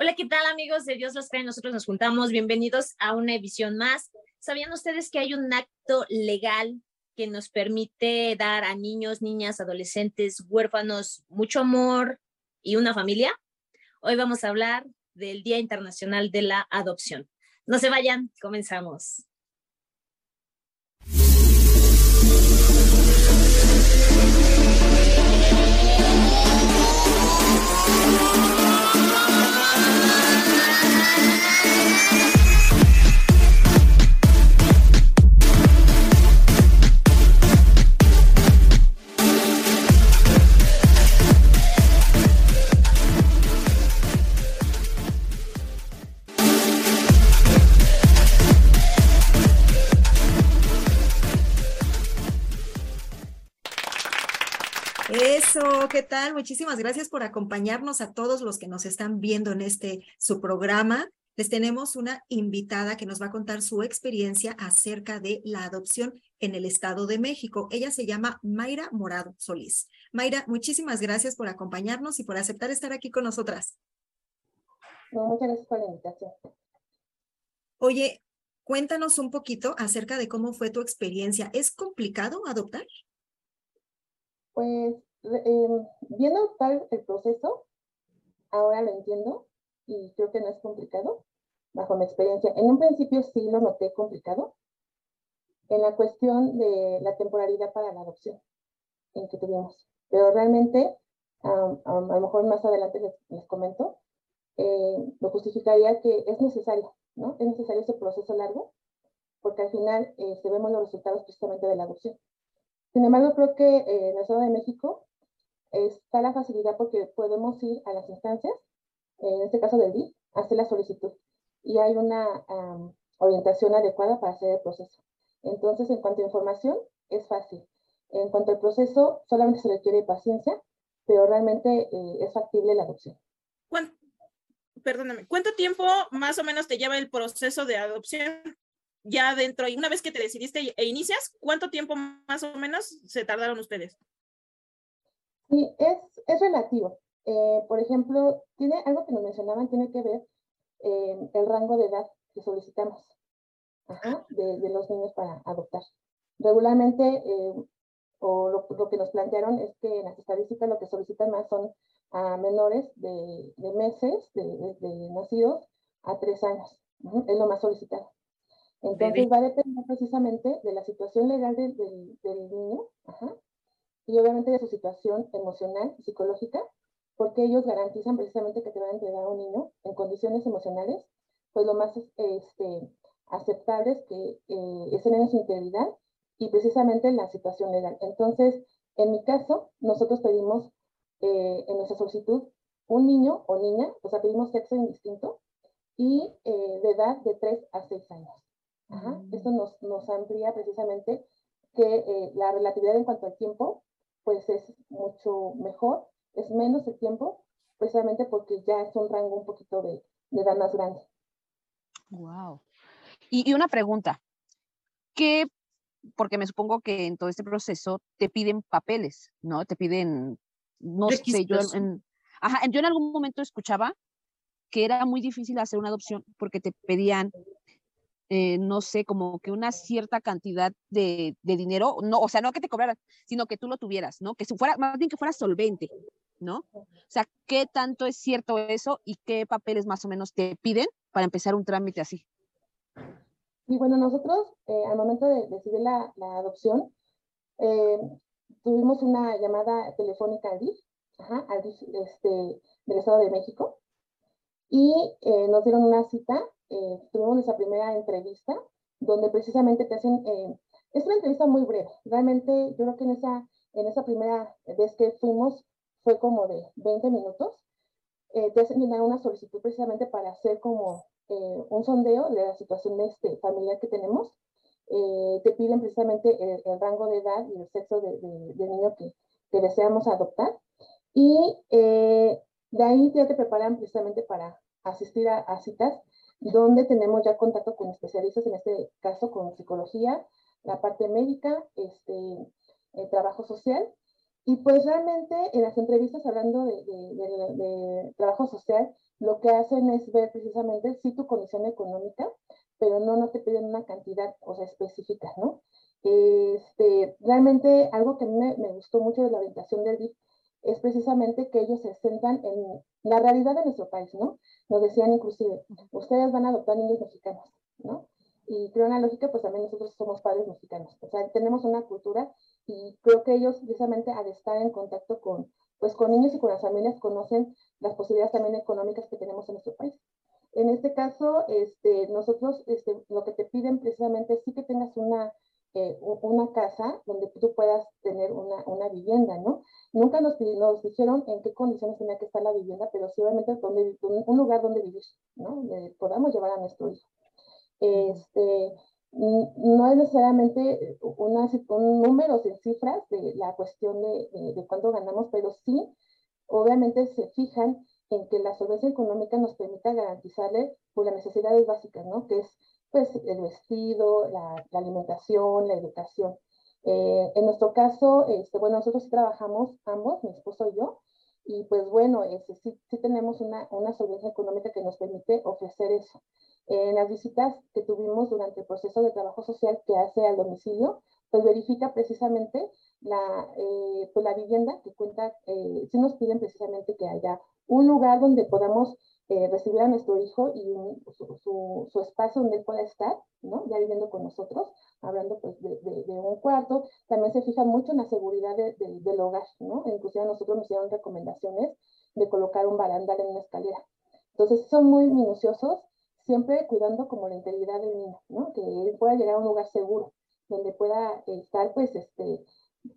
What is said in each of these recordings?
Hola, ¿qué tal amigos de Dios los trae? Nosotros nos juntamos. Bienvenidos a una edición más. ¿Sabían ustedes que hay un acto legal que nos permite dar a niños, niñas, adolescentes, huérfanos mucho amor y una familia? Hoy vamos a hablar del Día Internacional de la Adopción. No se vayan, comenzamos. ¿Qué tal? Muchísimas gracias por acompañarnos a todos los que nos están viendo en este su programa. Les tenemos una invitada que nos va a contar su experiencia acerca de la adopción en el Estado de México. Ella se llama Mayra Morado Solís. Mayra, muchísimas gracias por acompañarnos y por aceptar estar aquí con nosotras. muchas gracias por la invitación. Oye, cuéntanos un poquito acerca de cómo fue tu experiencia. ¿Es complicado adoptar? Pues eh, viendo tal el proceso, ahora lo entiendo y creo que no es complicado, bajo mi experiencia. En un principio sí lo noté complicado, en la cuestión de la temporalidad para la adopción en que tuvimos. Pero realmente, a lo mejor más adelante les, comento, eh, lo justificaría que es necesario, ¿no? Es necesario ese proceso largo, porque al final eh, se vemos los resultados precisamente de la adopción. Sin embargo, creo que eh, en el Estado de México está la facilidad porque podemos ir a las instancias, en este caso del DIF, hacer la solicitud y hay una orientación adecuada para hacer el proceso. Entonces, en cuanto a información, es fácil. En cuanto al proceso, solamente se requiere paciencia, pero realmente eh, es factible la adopción. perdóname, ¿cuánto tiempo más o menos te lleva el proceso de adopción? Ya dentro, y una vez que te decidiste e inicias, ¿cuánto tiempo más o menos se tardaron ustedes? Sí, es, es relativo. Eh, por ejemplo, tiene algo que nos mencionaban, tiene que ver eh, el rango de edad que solicitamos de, de, los niños para adoptar. Regularmente, eh, o lo, lo, que nos plantearon es que en las estadísticas lo que solicitan más son a menores de, de meses, de, de, nacidos, a tres años. Es lo más solicitado. Entonces va a depender precisamente de la situación legal del, del, del niño, ajá, y obviamente de su situación emocional y psicológica, porque ellos garantizan precisamente que te van a entregar a un niño en condiciones emocionales, pues lo más este, aceptables que eh, estén en su integridad y precisamente en la situación legal. Entonces, en mi caso, nosotros pedimos eh, en nuestra solicitud un niño o niña, o sea, pedimos sexo indistinto y eh, de edad de 3 a 6 años. Ajá. Mm. Esto nos, nos amplía precisamente que eh, la relatividad en cuanto al tiempo pues es mucho mejor, es menos el tiempo, precisamente porque ya es un rango un poquito de, edad más grande. Wow. Y, una pregunta, ¿qué, porque me supongo que en todo este proceso te piden papeles, ¿no? Te piden, no sé, yo en, ajá, yo en algún momento escuchaba que era muy difícil hacer una adopción porque te pedían eh, no sé, como que una cierta cantidad de, dinero, no, o sea, no que te cobraran, sino que tú lo tuvieras, ¿no? Que fuera, más bien que fuera solvente, ¿no? O sea, ¿qué tanto es cierto eso y qué papeles más o menos te piden para empezar un trámite así? Y bueno, nosotros eh, al momento de decidir la, adopción, eh, tuvimos una llamada telefónica al DIF, DIF este, del Estado de México, y nos dieron una cita eh, tuvimos esa primera entrevista donde precisamente te hacen, eh, es una entrevista muy breve, realmente yo creo que en esa, en esa primera vez que fuimos fue como de 20 minutos, eh, te hacen una solicitud precisamente para hacer como eh, un sondeo de la situación este, familiar que tenemos, te piden precisamente el, rango de edad y el sexo de, de, niño que, que, deseamos adoptar. Y de ahí ya te preparan precisamente para asistir a, a citas donde tenemos ya contacto con especialistas, en este caso con psicología, la parte médica, este, el trabajo social. Y pues realmente en las entrevistas hablando de, trabajo social, lo que hacen es ver precisamente si tu condición económica, pero no, no te piden una cantidad, o sea, específica, ¿no? Este, realmente algo que me, me gustó mucho de la orientación del DIF es precisamente que ellos se centran en la realidad de nuestro país, ¿no? Nos decían inclusive, ustedes van a adoptar niños mexicanos, ¿no? Y creo una lógica, pues también nosotros somos padres mexicanos, o sea, tenemos una cultura y creo que ellos precisamente al estar en contacto con, pues con niños y con las familias conocen las posibilidades también económicas que tenemos en nuestro país. En este caso, este, nosotros este, lo que te piden precisamente es que tengas una eh, una casa donde tú puedas tener una, una vivienda, ¿no? Nunca nos, nos, dijeron en qué condiciones tenía que estar la vivienda, pero sí obviamente donde, un lugar donde vivir, ¿no? Donde podamos llevar a nuestro hijo. Este, no es necesariamente una, un número de cifras de la cuestión de, de, de cuánto ganamos, pero sí, obviamente se fijan en que la solvencia económica nos permita garantizarle pues, las necesidades básicas, ¿no? Que es pues el vestido, la, alimentación, la educación. Eh, en nuestro caso, este, bueno, nosotros trabajamos ambos, mi esposo y yo, y pues bueno, este, sí, sí, tenemos una, una solvencia económica que nos permite ofrecer eso. En las visitas que tuvimos durante el proceso de trabajo social que hace al domicilio, pues verifica precisamente la, eh, pues la vivienda que cuenta, eh, sí nos piden precisamente que haya un lugar donde podamos eh, recibir a nuestro hijo y su, su, espacio donde él pueda estar, ¿no? Ya viviendo con nosotros, hablando pues de, de, un cuarto. También se fija mucho en la seguridad del hogar, ¿no? Inclusive a nosotros nos dieron recomendaciones de colocar un barandal en una escalera. Entonces son muy minuciosos, siempre cuidando como la integridad del niño, ¿no? Que él pueda llegar a un lugar seguro, donde pueda estar pues este,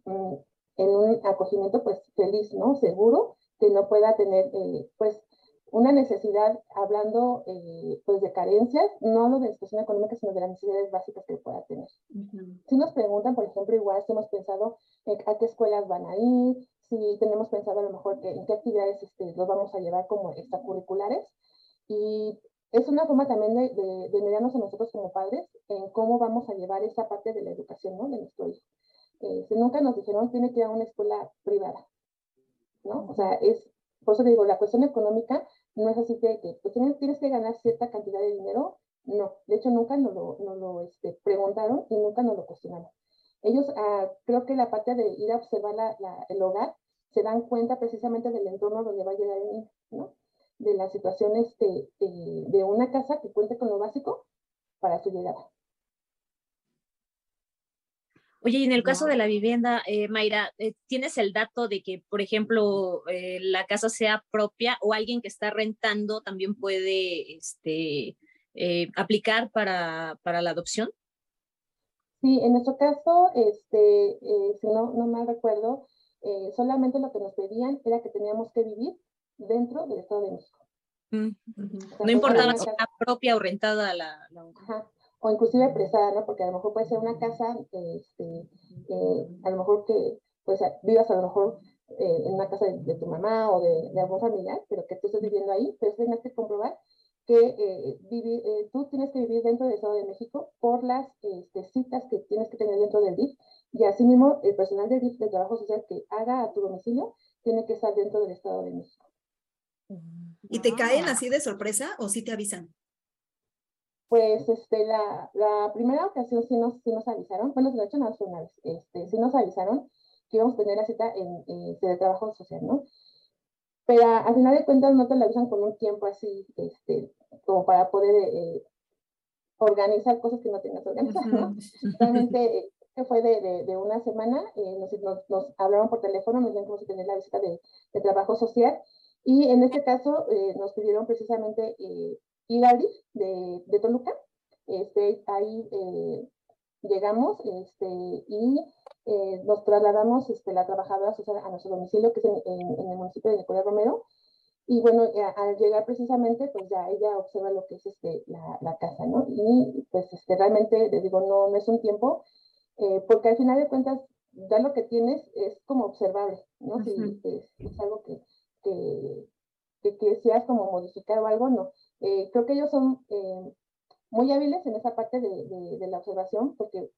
mm, en un acogimiento pues feliz, ¿no? Seguro, que no pueda tener eh, pues una necesidad, hablando eh, pues de carencias, no lo de situación económica, sino de las necesidades básicas que pueda tener. Si nos preguntan, por ejemplo, igual si hemos pensado a qué escuelas van a ir, si tenemos pensado a lo mejor que, en qué actividades este, los vamos a llevar como extracurriculares. Y es una forma también de, de, mirarnos a nosotros como padres en cómo vamos a llevar esa parte de la educación ¿no? de nuestro hijo. Eh, si nunca nos dijeron, tiene que ir a una escuela privada, ¿no? O sea, es, por eso digo, la cuestión económica no es así de que pues, tienes, que ganar cierta cantidad de dinero. No, de hecho nunca nos lo, este, preguntaron y nunca nos lo cuestionaron. Ellos, ah, creo que la parte de ir a observar la, el hogar, se dan cuenta precisamente del entorno donde va a llegar el niño, ¿no? De las situaciones este, de, de una casa que cuente con lo básico para su llegada. Oye, y en el caso de la vivienda, eh, Mayra, eh, ¿tienes el dato de que, por ejemplo, eh, la casa sea propia o alguien que está rentando también puede este, aplicar para, para, la adopción? Sí, en nuestro caso, este, si no, no mal recuerdo, solamente lo que nos pedían era que teníamos que vivir dentro del Estado de México. Mm, no importaba si era propia o rentada la... la o inclusive prestada, ¿no? Porque a lo mejor puede ser una casa, este, eh, a lo mejor que pues vivas a lo mejor eh, en una casa de, tu mamá o de, de, algún familiar, pero que tú estés viviendo ahí, pero tienes que comprobar que eh, tú tienes que vivir dentro del Estado de México por las este, citas que tienes que tener dentro del DIF, y asimismo el personal del DIF de trabajo social que haga a tu domicilio tiene que estar dentro del Estado de México. ¿Y te caen ah. así de sorpresa o sí te avisan? Pues este, la, la primera ocasión sí nos, sí nos avisaron, bueno, de hecho no fue una vez, este, sí nos avisaron que íbamos a tener la cita en, en de trabajo social, ¿no? Pero al final de cuentas no te la avisan con un tiempo así, este, como para poder eh, organizar cosas que no tengas organizadas, ¿no? Realmente eh, que fue de, de, de, una semana, eh, nos, nos, nos, hablaron por teléfono, nos dijeron que íbamos a tener la visita de, de trabajo social, y en este caso eh, nos pidieron precisamente eh, ir de, de Toluca. Este, ahí eh, llegamos este, y eh, nos trasladamos este, la trabajadora social a nuestro domicilio, que es en, en, el municipio de Nicolás Romero. Y bueno, al llegar precisamente, pues ya ella observa lo que es este, la, la casa, ¿no? Y pues este, realmente, les digo, no, no es un tiempo, eh, porque al final de cuentas, ya lo que tienes es como observable, ¿no? Si es, es, algo que, que, que, que como modificar o algo, no. Eh, creo que ellos son eh, muy hábiles en esa parte de, de, la observación, porque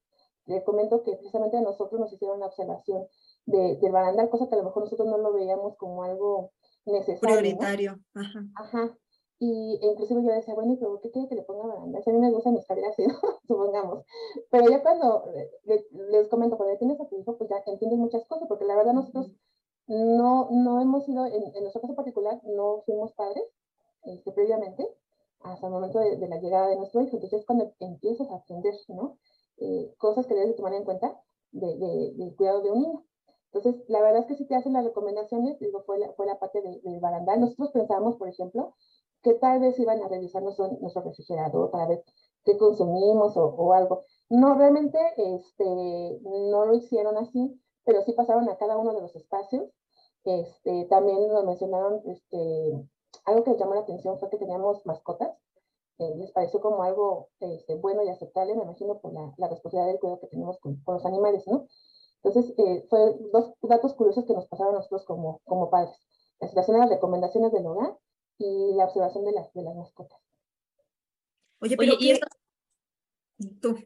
les comento que precisamente a nosotros nos hicieron la observación de, del barandal, cosa que a lo mejor nosotros no lo veíamos como algo necesario. Prioritario. Ajá. Ajá. Y inclusive yo decía, bueno, pero ¿qué quiere que le ponga baranda? Si a mí me gusta mi escalera así, supongamos. Pero ya cuando les, comento, cuando tienes a tu hijo, pues ya entiendes muchas cosas, porque la verdad nosotros no, no hemos sido, en, en nuestro caso particular, no fuimos padres este, previamente, hasta el momento de, la llegada de nuestro hijo. Entonces es cuando empiezas a aprender, ¿no? Eh, cosas que debes tomar en cuenta de, del cuidado de un niño. Entonces, la verdad es que si te hacen las recomendaciones, digo, fue la, fue la parte del barandal. Nosotros pensábamos, por ejemplo, que tal vez iban a revisar nuestro, nuestro refrigerador para ver qué consumimos o, o, algo. No, realmente este, no lo hicieron así, pero sí pasaron a cada uno de los espacios. Este, también nos mencionaron este, algo que les llamó la atención fue que teníamos mascotas. Eh, les pareció como algo este, bueno y aceptable, me imagino, por la, la responsabilidad del cuidado que tenemos con, con los animales, ¿no? Entonces, eh, fue dos datos curiosos que nos pasaron a nosotros como, como padres. La situación de las recomendaciones del hogar y la observación de las, de las mascotas. Oye, pero ¿y esto? Tú.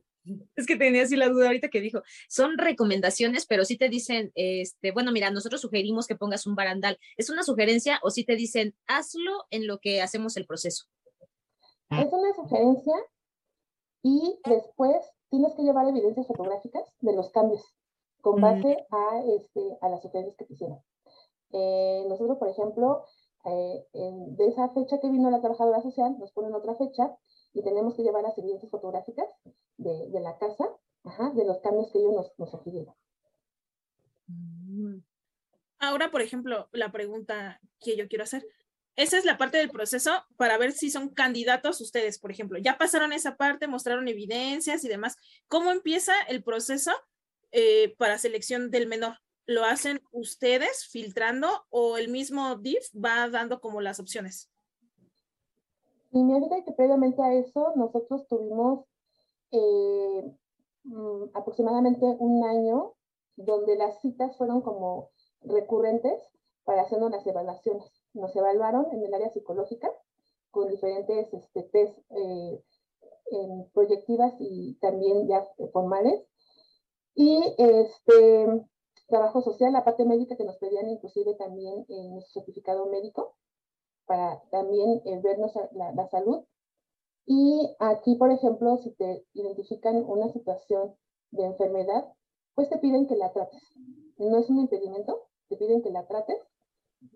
Es que tenía así la duda ahorita que dijo, son recomendaciones, pero sí te dicen, este, bueno, mira, nosotros sugerimos que pongas un barandal. ¿Es una sugerencia o sí te dicen, hazlo en lo que hacemos el proceso? Es una sugerencia y después tienes que llevar evidencias fotográficas de los cambios con base a, este, a las sugerencias que te hicieron. Eh, nosotros, por ejemplo, eh, de esa fecha que vino la trabajadora social, nos ponen otra fecha y tenemos que llevar las evidencias fotográficas de, de la casa, ajá, de los cambios que ellos nos, nos sugirieron. Mm. Ahora, por ejemplo, la pregunta que yo quiero hacer. Esa es la parte del proceso para ver si son candidatos ustedes, por ejemplo. Ya pasaron esa parte, mostraron evidencias y demás. ¿Cómo empieza el proceso eh, para selección del menor? ¿Lo hacen ustedes filtrando o el mismo DIF va dando como las opciones? Y me ayuda que previamente a eso nosotros tuvimos eh, mm, aproximadamente un año donde las citas fueron como recurrentes para hacernos las evaluaciones. Nos evaluaron en el área psicológica con diferentes este, test eh, proyectivas y también ya formales. Y este trabajo social, la parte médica que nos pedían inclusive también en nuestro certificado médico para también eh, vernos la, la, salud. Y aquí, por ejemplo, si te identifican una situación de enfermedad, pues te piden que la trates. No es un impedimento, te piden que la trates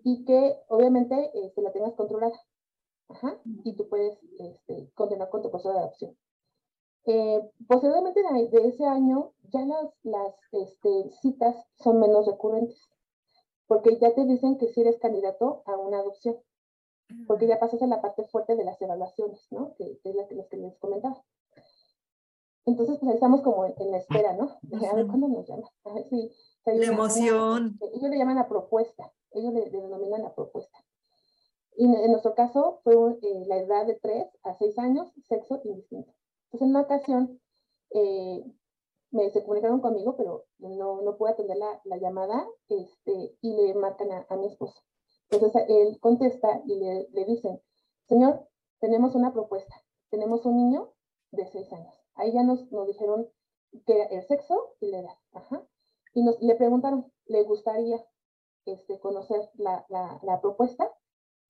y que obviamente eh, la tengas controlada. Ajá, y tú puedes este, continuar con tu proceso de adopción. Eh, posteriormente de, ese año, ya las, las este, citas son menos recurrentes, porque ya te dicen que si eres candidato a una adopción porque ya pasas a la parte fuerte de las evaluaciones, ¿no? Que, es la que, que les comentaba. Entonces, pues ahí estamos como en, la espera, ¿no? A ver cuándo nos llaman. A ver si, la emoción. ellos le llaman la propuesta, ellos le, denominan la propuesta. Y en, nuestro caso fue eh, la edad de 3 a 6 años, sexo indistinto. Entonces, en una ocasión, eh, me, se comunicaron conmigo, pero no, no pude atender la, la llamada este, y le marcan a, a mi esposo. Entonces él contesta y le, le dicen, señor, tenemos una propuesta, tenemos un niño de seis años. Ahí ya nos, nos dijeron que el sexo y la edad. Ajá. Y nos, le preguntaron, ¿le gustaría este, conocer la, la, la propuesta?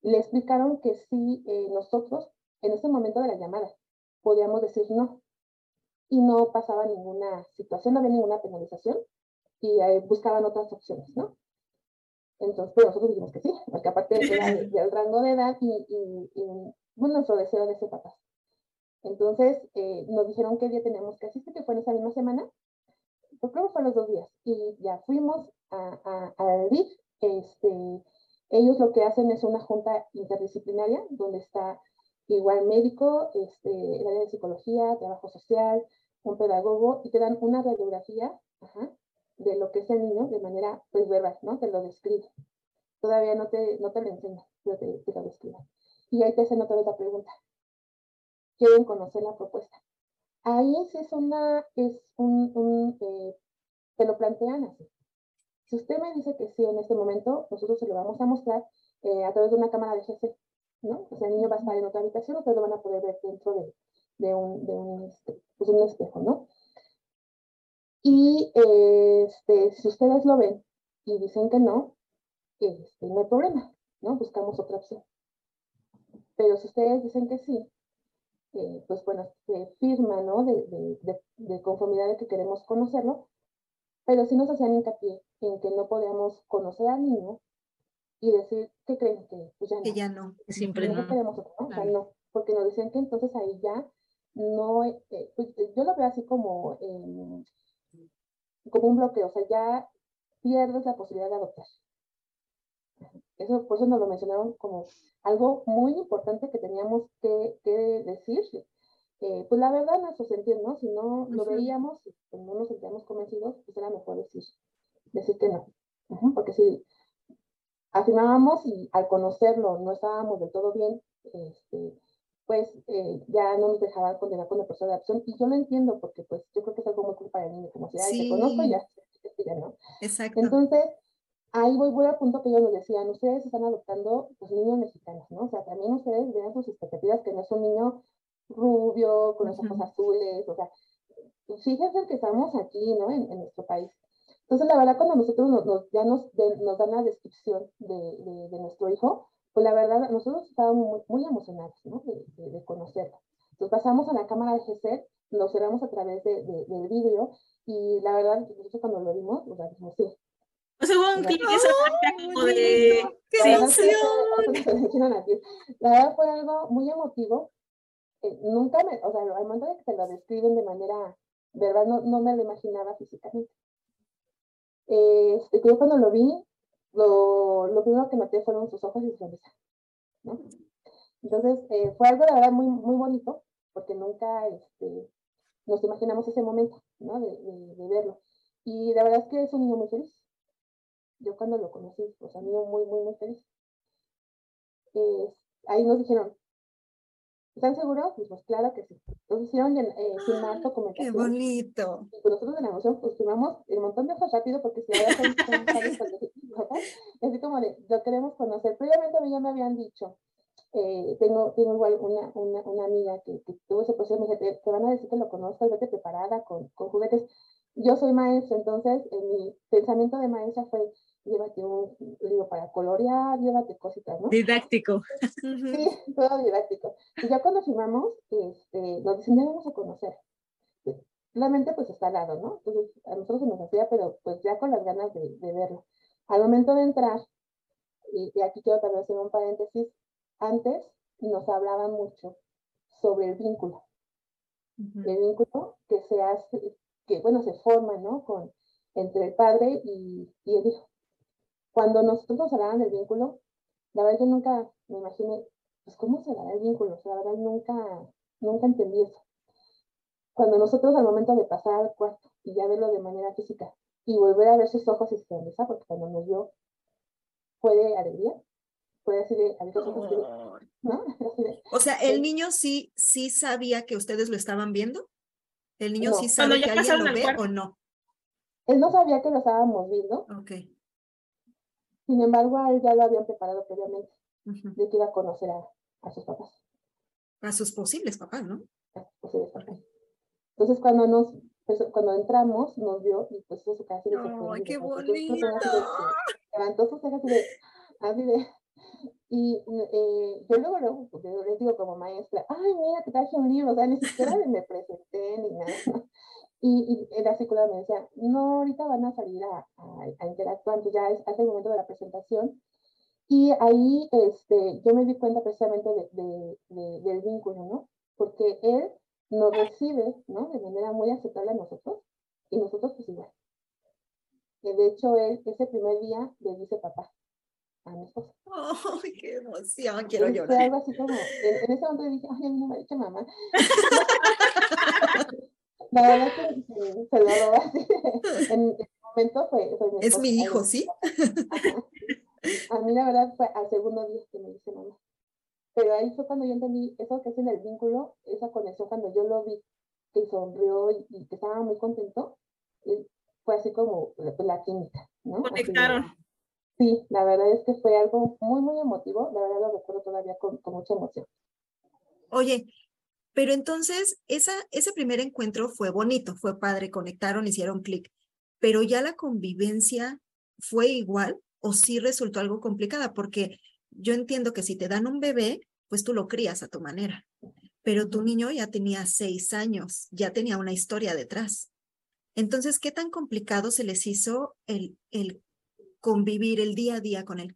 Le explicaron que si eh, nosotros, en ese momento de la llamada, podíamos decir no. Y no pasaba ninguna situación, no había ninguna penalización y eh, buscaban otras opciones, ¿no? Entonces, pues nosotros dijimos que sí, porque aparte era del rango de edad y, y, y, bueno, nuestro deseo de ser papás. Entonces, eh, nos dijeron qué día teníamos que asistir, que fue en esa misma semana. Pues creo que fue los dos días. Y ya fuimos a, a, a DIF. Este, ellos lo que hacen es una junta interdisciplinaria, donde está igual médico, este, el área de psicología, trabajo social, un pedagogo, y te dan una radiografía ajá, de lo que es el niño de manera pues verbal, ¿no? Te lo describe. Todavía no te, no te lo enseña, pero te, te lo describe. Y ahí te hacen otra vez la pregunta. Quieren conocer la propuesta. Ahí sí es una, es un, un eh, te lo plantean así. Si usted me dice que sí en este momento, nosotros se lo vamos a mostrar eh, a través de una cámara de GC, ¿no? O sea, el niño va a estar en otra habitación, ustedes lo van a poder ver dentro de, de un, de un, este, pues un espejo, ¿no? Y este, si ustedes lo ven y dicen que no, este, no hay problema, ¿no? Buscamos otra opción. pero si ustedes dicen que sí, eh, pues bueno, se firma, ¿no? De, de, de, conformidad de que queremos conocerlo, pero sí nos hacían hincapié en que no podíamos conocer al niño y decir, ¿qué creen? Que pues ya no. Que ya no. Que siempre no. queremos otro, ¿no? O sea, no, porque nos decían que entonces ahí ya no, eh, pues, yo lo veo así como, eh, como un bloqueo, o sea, ya pierdes la posibilidad de adoptar. Eso, por eso nos lo mencionaron como algo muy importante que teníamos que, que decir. Eh, pues la verdad, nuestro sentir, ¿no? Si no lo veíamos, si no nos sentíamos convencidos, pues era mejor decir, decir que no. Porque si afirmábamos y al conocerlo no estábamos del todo bien, este, pues eh, ya no nos dejaban condenar con el proceso de adopción. Y yo lo entiendo porque pues yo creo que es algo muy culpa del niño, como si, ay, te conozco y ya, ya no. Exacto. Entonces, ahí voy, voy al punto que ellos nos decían, ustedes están adoptando pues, niños mexicanos, ¿no? O sea, también ustedes vean sus expectativas, que no es un niño rubio, con los ojos azules, o sea, fíjense que estamos aquí, ¿no? En, nuestro país. Entonces, la verdad, cuando nosotros nos, ya nos, nos dan la descripción de, de, nuestro hijo, pues la verdad, nosotros estábamos muy, muy emocionados, ¿no? De, de, conocerlo. Entonces, pasamos a la cámara de GC, nos cerramos a través de, del vídeo, y la verdad, nosotros cuando lo vimos, o sea, dijimos, sí, o sea, hubo un clic esa como de... ¡Qué emoción! La verdad fue algo muy emotivo. Eh, nunca me, o sea, al momento de que te lo describen de manera verdad, no, no me lo imaginaba físicamente. Este, creo cuando lo vi, lo, lo primero que noté fueron sus ojos y su sonrisa. ¿no? Entonces, eh, fue algo, de verdad, muy, muy bonito, porque nunca este, nos imaginamos ese momento, ¿no? De, de, de verlo. Y la verdad es que es un niño muy feliz yo cuando lo conocí, pues a mí muy, muy, muy feliz. Eh, ahí nos dijeron, ¿están seguros? Pues, pues claro que sí. Entonces hicieron eh, firmar documentación. ¡Qué bonito! Y nosotros en la emoción pues firmamos el montón de hojas rápido porque si había así como de, lo queremos conocer. Previamente a mí ya me habían dicho, eh, tengo, tengo igual una, una, una amiga que, que, tuvo ese proceso, me dice, te, van a decir que lo conozcas, vete preparada con, con juguetes. Yo soy maestra, entonces en mi pensamiento de maestra fue, llévate un libro para colorear, llévate cositas, ¿no? Didáctico. Sí, todo didáctico. Y ya cuando firmamos, este, nos dicen, ya vamos a conocer. Realmente, pues está al lado, ¿no? Entonces, a nosotros se nos hacía, pero pues ya con las ganas de, de verlo. Al momento de entrar, y, y, aquí quiero también hacer un paréntesis, antes nos hablaban mucho sobre el vínculo. El vínculo que se hace, que bueno, se forma, ¿no? Con, entre el padre y, y el hijo. Cuando nosotros nos hablaban del vínculo, la verdad yo nunca me imaginé, pues cómo se dará el vínculo, o sea, la verdad nunca, nunca entendí eso. Cuando nosotros al momento de pasar al cuarto y ya verlo de manera física y volver a ver sus ojos y sonrisa, porque cuando nos vio fue de alegría, fue así de, ojos, ¿no? O sea, el niño sí, sí sabía que ustedes lo estaban viendo. El niño sí sabe que alguien lo ve o no. Él no sabía que lo estábamos viendo. Ok. Sin embargo, a él ya lo habían preparado previamente, de que iba a conocer a, a, sus papás. A sus posibles papás, ¿no? A sus posibles papás. Entonces, cuando nos, pues, cuando entramos, nos vio y pues eso casi ¡Ay, qué bonito! Levantó sus cejas así de, así de, y eh, yo luego, luego pues, les digo como maestra, ay, mira, te traje un libro, o sea, ni siquiera me presenté ni nada. Y, y la psicóloga me decía, no, ahorita van a salir a, a, interactuar, entonces ya es, hace el momento de la presentación. Y ahí este, yo me di cuenta precisamente de, de, del vínculo, ¿no? Porque él nos recibe, ¿no? De manera muy aceptable a nosotros y nosotros pues igual. De hecho, él ese primer día le dice papá a mi esposa. ¡Ay, qué emoción! Quiero llorar. Algo así como, en, en, ese momento dije, ay, a mí no me ha dicho mamá. La verdad que se lo robó así. En ese momento fue, fue mi Es mi hijo, ¿sí? A mí la verdad fue al segundo día que me dice mamá. Pero ahí fue cuando yo entendí eso que es en el vínculo, esa conexión cuando yo lo vi, que sonrió y, y que estaba muy contento, fue así como la, la química, ¿no? Conectaron. sí, la verdad es que fue algo muy, muy emotivo, la verdad lo recuerdo todavía con, con mucha emoción. Oye, pero entonces, esa, ese primer encuentro fue bonito, fue padre, conectaron, hicieron clic, pero ya la convivencia fue igual o sí resultó algo complicada, porque yo entiendo que si te dan un bebé, pues tú lo crías a tu manera. Pero tu niño ya tenía seis años, ya tenía una historia detrás. Entonces, ¿qué tan complicado se les hizo el, el convivir el día a día con él?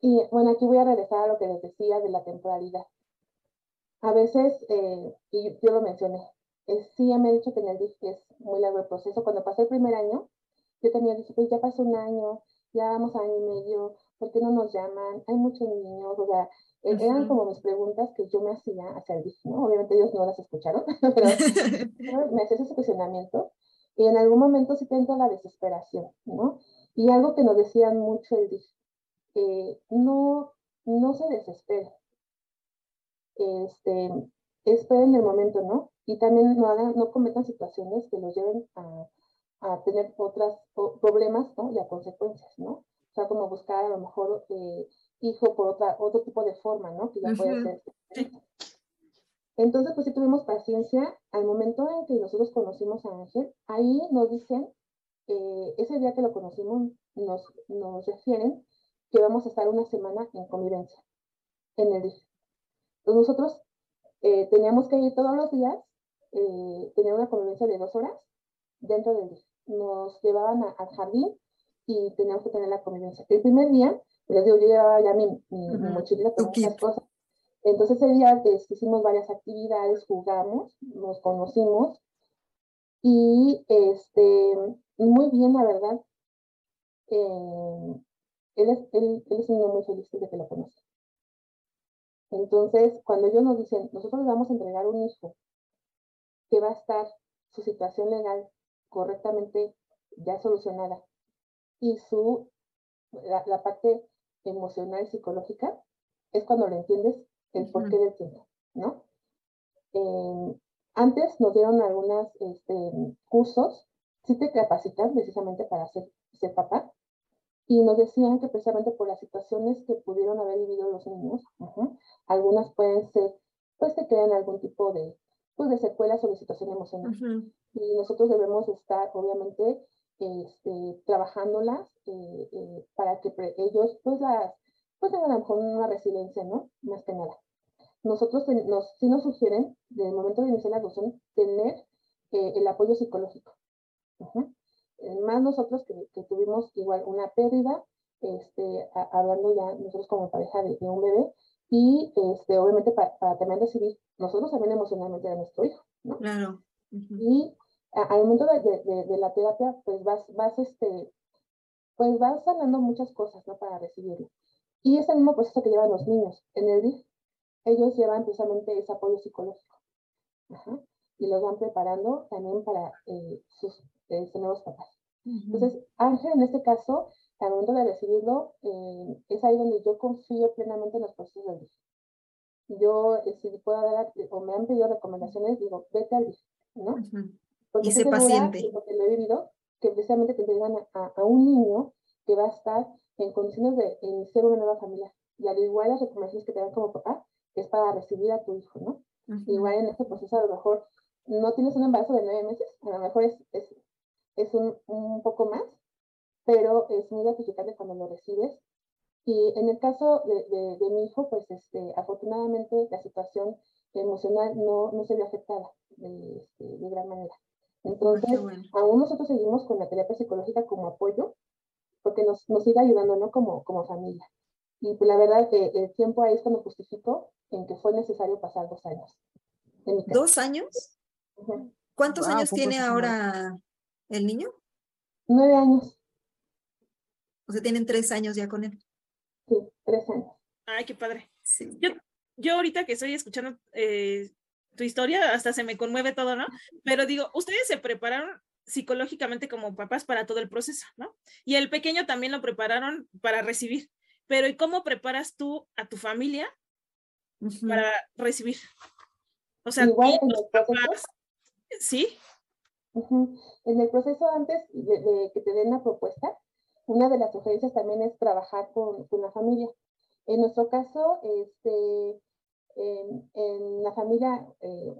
Y bueno, aquí voy a regresar a lo que les decía de la temporalidad. A veces, eh, y yo lo mencioné, sí me he dicho que en el DIF es muy largo el proceso. Cuando pasé el primer año, yo tenía dije, pues ya pasó un año, ya vamos a año y medio, ¿por qué no nos llaman? Hay muchos niños, o sea, e-, eran como mis preguntas que yo me hacía hacia el DIF, ¿no? Obviamente ellos no las escucharon, pero me hacía ese cuestionamiento y en algún momento sí te entra la desesperación, ¿no? Y algo que nos decían mucho el DIF, eh, no, no se desesperen, este, esperen el momento, ¿no? Y también no, hagan, no cometan situaciones que los lleven a, a tener otras problemas, ¿no? Y a consecuencias, ¿no? O sea, como buscar a lo mejor eh, hijo por otra, otro tipo de forma, ¿no? Que ya puede ser. Entonces, pues sí tuvimos paciencia. Al momento en que nosotros conocimos a Ángel, ahí nos dicen, eh, ese día que lo conocimos, nos, nos refieren que vamos a estar una semana en convivencia en el día. Entonces nosotros eh, teníamos que ir todos los días, eh, tener una convivencia de dos horas dentro del día. Nos llevaban al jardín y teníamos que tener la convivencia. El primer día, les digo, yo llevaba ya mi, mi, mochilita con muchas cosas. Entonces ese día este, hicimos varias actividades, jugamos, nos conocimos y este, muy bien, la verdad. Eh, él, es, él, él es un niño muy feliz de que lo conoce. Entonces, cuando ellos nos dicen, nosotros les vamos a entregar un hijo que va a estar su situación legal correctamente ya solucionada y su, la, parte emocional y psicológica, es cuando le entiendes el porqué del tiempo, ¿no? Eh, antes nos dieron algunos este, cursos, sí te capacitan precisamente para ser, ser papá, y nos decían que precisamente por las situaciones que pudieron haber vivido los niños, algunas pueden ser, pues que quedan algún tipo de, pues, de secuelas o de situación emocional. Y nosotros debemos estar, obviamente, este, trabajándolas eh, eh, para que ellos, pues, las, pues tengan a lo mejor una resiliencia, ¿no? Más que nada. Nosotros nos, sí nos sugieren, desde el momento de iniciar la adopción, tener eh, el apoyo psicológico más nosotros que, tuvimos igual una pérdida, este, hablando ya nosotros como pareja de, un bebé, y este, obviamente para, también recibir nosotros también emocionalmente de nuestro hijo, ¿no? Claro. Y al momento de, de, la terapia, pues vas, vas, este, pues vas sanando muchas cosas, ¿no? Para recibirlo. Y es el mismo proceso que llevan los niños. En el DIF, ellos llevan precisamente ese apoyo psicológico. Ajá. Y los van preparando también para eh, sus este, nuevos papás. Entonces, Ángel, en este caso, al momento de recibirlo, eh, es ahí donde yo confío plenamente en los procesos del DIF. Yo, eh, si puedo dar, o me han pedido recomendaciones, digo, vete al DIF, ¿no? Porque y paciente. Porque lo he vivido, que precisamente te entregan a, a, un niño que va a estar en condiciones de iniciar una nueva familia. Y al igual las recomendaciones que te dan como papá, es para recibir a tu hijo, ¿no? Igual en este proceso a lo mejor no tienes un embarazo de nueve meses, a lo mejor es, es es un, un poco más, pero es muy gratificante cuando lo recibes. Y en el caso de, de, mi hijo, pues este, afortunadamente la situación emocional no, no se ve afectada de, este, de gran manera. Entonces, aún nosotros seguimos con la terapia psicológica como apoyo, porque nos, nos sigue ayudando, ¿no? Como, como familia. Y pues la verdad, que el tiempo ahí es cuando justifico en que fue necesario pasar dos años. ¿Dos años? ¿Cuántos años tiene ahora el niño? Nueve años. O sea, tienen tres años ya con él. Sí, tres años. Ay, qué padre. Yo, yo ahorita que estoy escuchando eh, tu historia, hasta se me conmueve todo, ¿no? Pero digo, ustedes se prepararon psicológicamente como papás para todo el proceso, ¿no? Y el pequeño también lo prepararon para recibir. Pero ¿y cómo preparas tú a tu familia para recibir? O sea, Igual, los papás, ¿sí? En el proceso antes de, que te den la propuesta, una de las sugerencias también es trabajar con, con la familia. En nuestro caso, este, en, la familia eh,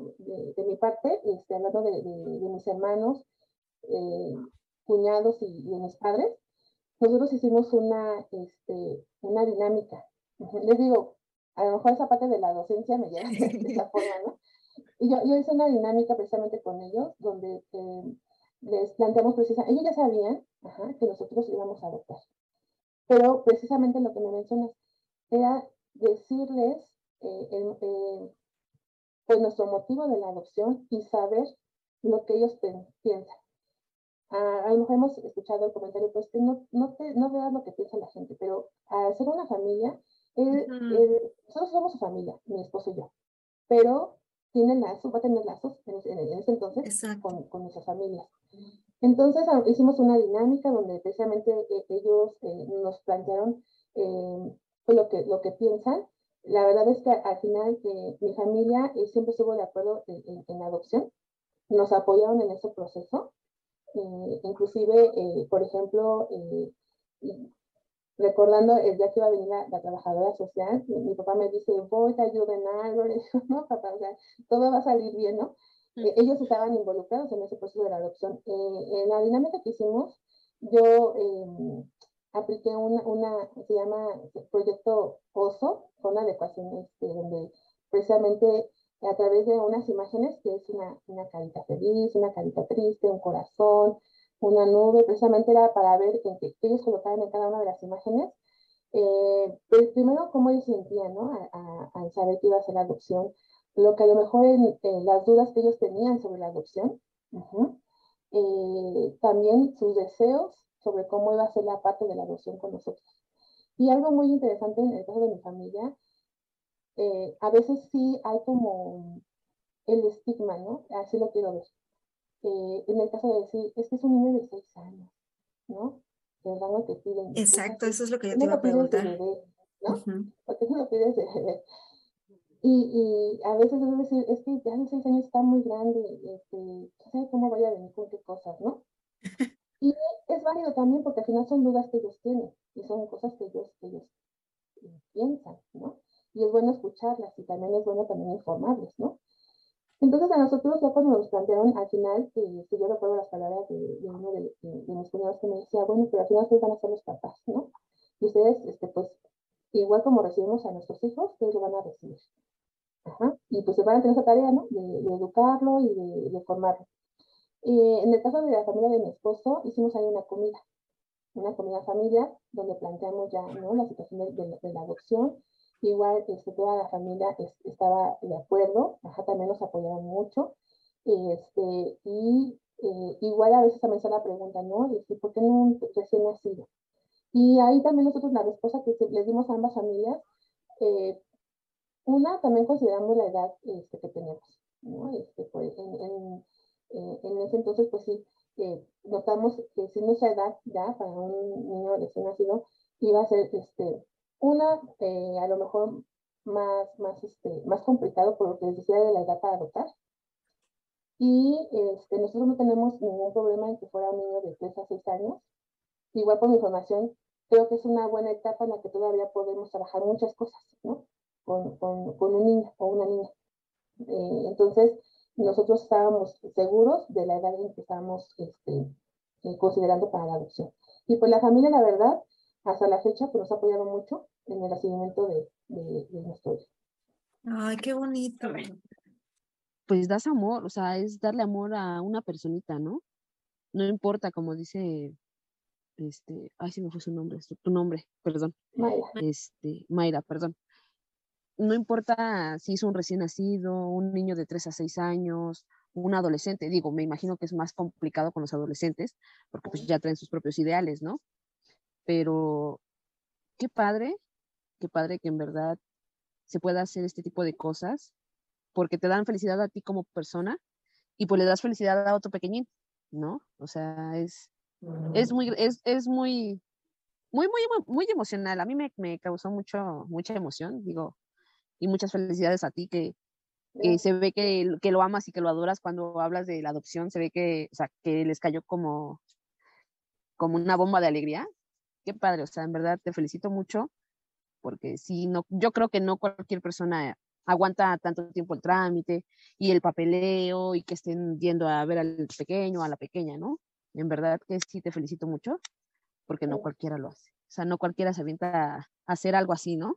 de, mi parte, este, hablando de, mis hermanos, eh, cuñados y, de mis padres, nosotros hicimos una, este, una dinámica. Les digo, a lo mejor esa parte de la docencia me lleva de esa forma, ¿no? Y yo, yo hice una dinámica precisamente con ellos, donde eh, les planteamos precisamente, ellos ya sabían que nosotros íbamos a adoptar, pero precisamente lo que me mencionas era decirles eh, pues nuestro motivo de la adopción y saber lo que ellos piensan. Ah, a lo mejor hemos escuchado el comentario, pues que no, no, te, no veas lo que piensa la gente, pero al ser una familia, nosotros somos su familia, mi esposo y yo, pero tiene lazos, va a tener lazos en ese, entonces con, con, nuestras familias. Entonces ah, hicimos una dinámica donde precisamente eh, ellos eh, nos plantearon eh, pues, lo, que, lo que piensan. La verdad es que al final mi familia siempre estuvo de acuerdo en, en, la adopción, nos apoyaron en ese proceso. inclusive, por ejemplo, recordando el día que iba a venir la, trabajadora social, mi, papá me dice, voy, te ayudo en algo, no, papá, o sea, todo va a salir bien, ¿no? Eh, ellos estaban involucrados en ese proceso de la adopción. Eh, en la dinámica que hicimos, yo em, apliqué una, una, se llama Proyecto OSO, una adecuación este, donde precisamente a través de unas imágenes, que es una, una carita feliz, una carita triste, un corazón, una nube, precisamente era para ver en que ellos colocaban en cada una de las imágenes, eh, pues primero cómo ellos sentían, ¿no? Al saber que iba a ser la adopción, lo que a lo mejor en, las dudas que ellos tenían sobre la adopción, eh, también sus deseos sobre cómo iba a ser la parte de la adopción con nosotros. Y algo muy interesante en el caso de mi familia, eh, a veces sí hay como el estigma, ¿no? Así lo quiero ver. Eh, en el caso de decir, es que es un niño de seis años, ¿no? El rango que piden. Exacto, eso es lo que yo te iba a preguntar. Bebé, ¿no? Porque no lo pides de bebé. Y, y, a veces es decir, es que ya de seis años está muy grande, este, no sé cómo vaya a venir con qué cosas, ¿no? y es válido también porque al final son dudas que ellos tienen y son cosas que ellos, ellos piensan, ¿no? Y es bueno escucharlas y también es bueno también informarles, ¿no? Entonces a nosotros ya cuando nos plantearon al final, eh, que yo recuerdo las palabras de, uno de, mis cuñados que me decía, bueno, pero al final ustedes van a ser los papás, ¿no? Y ustedes, este, pues, igual como recibimos a nuestros hijos, ustedes lo van a recibir. Ajá. Y pues se van a tener esa tarea, ¿no? De, educarlo y de, formarlo. Eh, en el caso de la familia de mi esposo, hicimos ahí una comida, una comida familiar, donde planteamos ya, ¿no? La situación de la adopción, Igual este, toda la familia estaba de acuerdo, ajá, también nos apoyaron mucho. Este, y eh, igual a veces también se la pregunta, ¿no? ¿Por qué no recién nacido? Y ahí también nosotros la respuesta que les dimos a ambas familias, eh, una, también consideramos la edad este, que tenemos, ¿no? Este, pues, en, en, eh, en, ese entonces, pues sí, notamos que si nuestra edad ya para un niño recién nacido iba a ser este, una, eh, a lo mejor más, más, este, más complicado por lo que les decía de la edad para adoptar. Y este, nosotros no tenemos ningún problema en que fuera un niño de 3 a 6 años. Igual por mi información, creo que es una buena etapa en la que todavía podemos trabajar muchas cosas, ¿no? Con, con, con un niño o una niña. Eh, entonces, nosotros estábamos seguros de la edad en que estábamos este, eh, considerando para la adopción. Y pues la familia, la verdad, hasta la fecha pues, nos ha apoyado mucho en el nacimiento de, de, nuestro hijo. Ay, qué bonito. Pues das amor, o sea, es darle amor a una personita, ¿no? No importa, como dice, este, ay, si me fue su nombre, tu nombre, perdón. Mayra. Este, Mayra, perdón. No importa si es un recién nacido, un niño de 3 a 6 años, un adolescente, digo, me imagino que es más complicado con los adolescentes, porque pues ya traen sus propios ideales, ¿no? pero qué padre, qué padre que en verdad se pueda hacer este tipo de cosas, porque te dan felicidad a ti como persona y pues le das felicidad a otro pequeñín, ¿no? O sea, es, es muy, es, es muy, muy, muy, muy emocional. A mí me, me causó mucho, mucha emoción, digo, y muchas felicidades a ti que, que se ve que, que, lo amas y que lo adoras cuando hablas de la adopción, se ve que, o sea, que les cayó como, como una bomba de alegría qué padre, o sea, en verdad te felicito mucho, porque si no, yo creo que no cualquier persona aguanta tanto tiempo el trámite y el papeleo y que estén yendo a ver al pequeño, a la pequeña, ¿no? En verdad que sí te felicito mucho, porque no cualquiera lo hace. O sea, no cualquiera se avienta a hacer algo así, ¿no?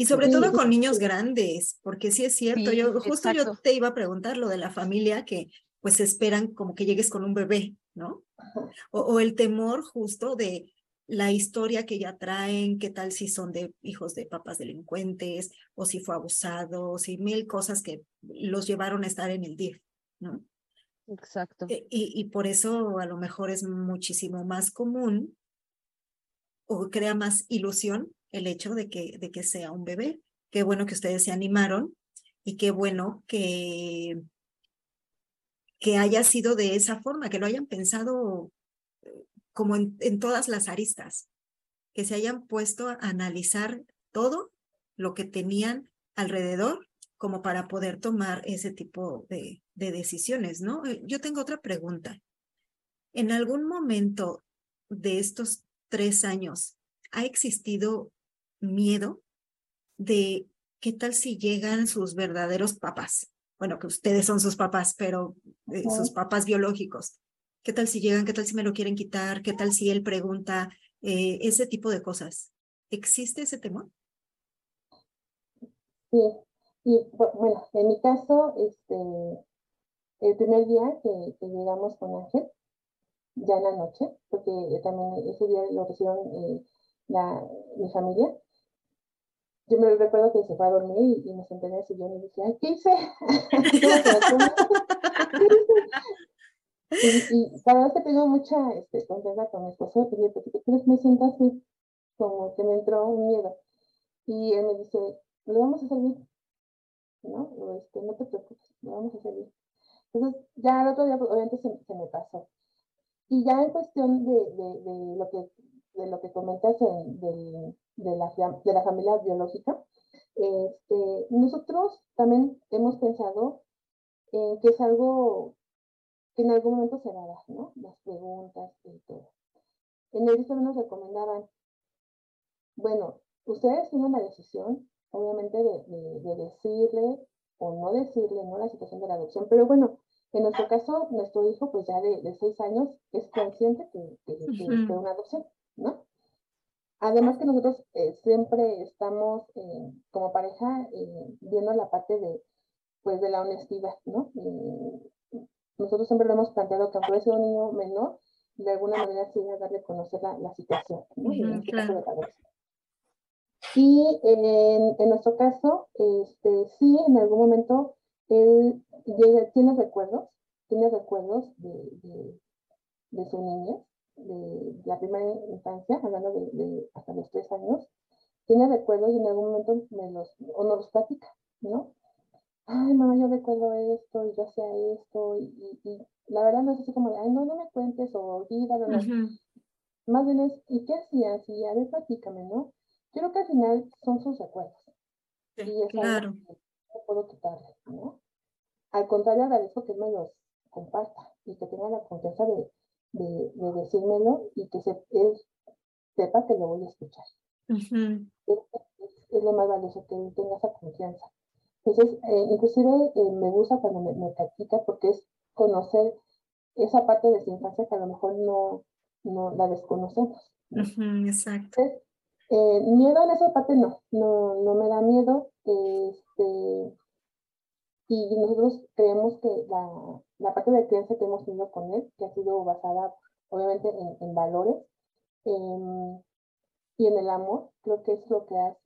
Y sobre todo con niños grandes, porque sí es cierto, yo justo yo te iba a preguntar lo de la familia que pues esperan como que llegues con un bebé, ¿no? O, el temor justo de la historia que ya traen, qué tal si son de hijos de papás delincuentes, o si fue abusado, o si mil cosas que los llevaron a estar en el DIF, ¿no? Exacto. E, y, y por eso a lo mejor es muchísimo más común o crea más ilusión el hecho de que, de que sea un bebé. Qué bueno que ustedes se animaron y qué bueno que, que haya sido de esa forma, que lo hayan pensado eh, como en, en todas las aristas, que se hayan puesto a analizar todo lo que tenían alrededor como para poder tomar ese tipo de, de decisiones, ¿no? Eh, yo tengo otra pregunta. ¿En algún momento de estos tres años ha existido miedo de qué tal si llegan sus verdaderos papás. Bueno, que ustedes son sus papás, pero eh, sus papás biológicos. ¿Qué tal si llegan? ¿Qué tal si me lo quieren quitar? ¿Qué tal si él pregunta? Eh, ese tipo de cosas. ¿Existe ese temor? Sí, y bueno, en mi caso, este, el primer día que, llegamos con Ángel, ya en la noche, porque también ese día lo recibieron eh, la, mi familia, yo me recuerdo que se fue a dormir y, me senté en el sillón y dije, ¿qué hice? y, y la verdad es que tengo mucha este, confianza con mi esposo y le dije, ¿qué Me siento así, como que me entró un miedo. Y él me dice, lo vamos a hacer bien, ¿no? este, no te preocupes, lo vamos a hacer bien. Entonces, ya el otro día, pues, obviamente, se, se me pasó. Y ya en cuestión de, lo que de lo que comentas de, la, de la familia biológica, este, nosotros también hemos pensado en que es algo que en algún momento se va a dar, ¿no? Las preguntas y todo. En el también nos recomendaban, bueno, ustedes tienen la decisión, obviamente, de, de, decirle o no decirle, ¿no? La situación de la adopción, pero bueno, en nuestro caso, nuestro hijo, pues ya de, de seis años, es consciente que, que, que es una adopción. ¿no? Además que nosotros eh, siempre estamos eh, como pareja eh, viendo la parte de, pues, de la honestidad, ¿no? nosotros siempre lo hemos planteado que aunque sea un niño menor, de alguna manera sí a darle a conocer la, situación, ¿no? Y en, en, nuestro caso, este, sí, en algún momento él tiene recuerdos, tiene recuerdos de, de, de su niña, de la primera infancia, hablando de, hasta los tres años, tiene recuerdos y en algún momento me los, o nos los platica, ¿no? Ay, mamá, yo recuerdo esto y yo hacía esto y, y, la verdad no es así como de, ay, no, no me cuentes o olvídalo, no. Más bien es, ¿y qué hacías? Y a ver, platícame, ¿no? Yo creo que al final son sus recuerdos. y es claro. que no puedo quitarle, ¿no? Al contrario, agradezco que me los comparta y que tenga la confianza de, de, decírmelo y que se, él sepa que lo voy a escuchar. es, lo más valioso, que él tenga esa confianza. Entonces, eh, inclusive eh, me gusta cuando me, me platica porque es conocer esa parte de su infancia que a lo mejor no, no la desconocemos. exacto. eh, miedo en esa parte no, no, no me da miedo. Este, y nosotros creemos que la, la parte de crianza que hemos tenido con él, que ha sido basada obviamente en, en valores em, y en el amor, creo que es lo que ha,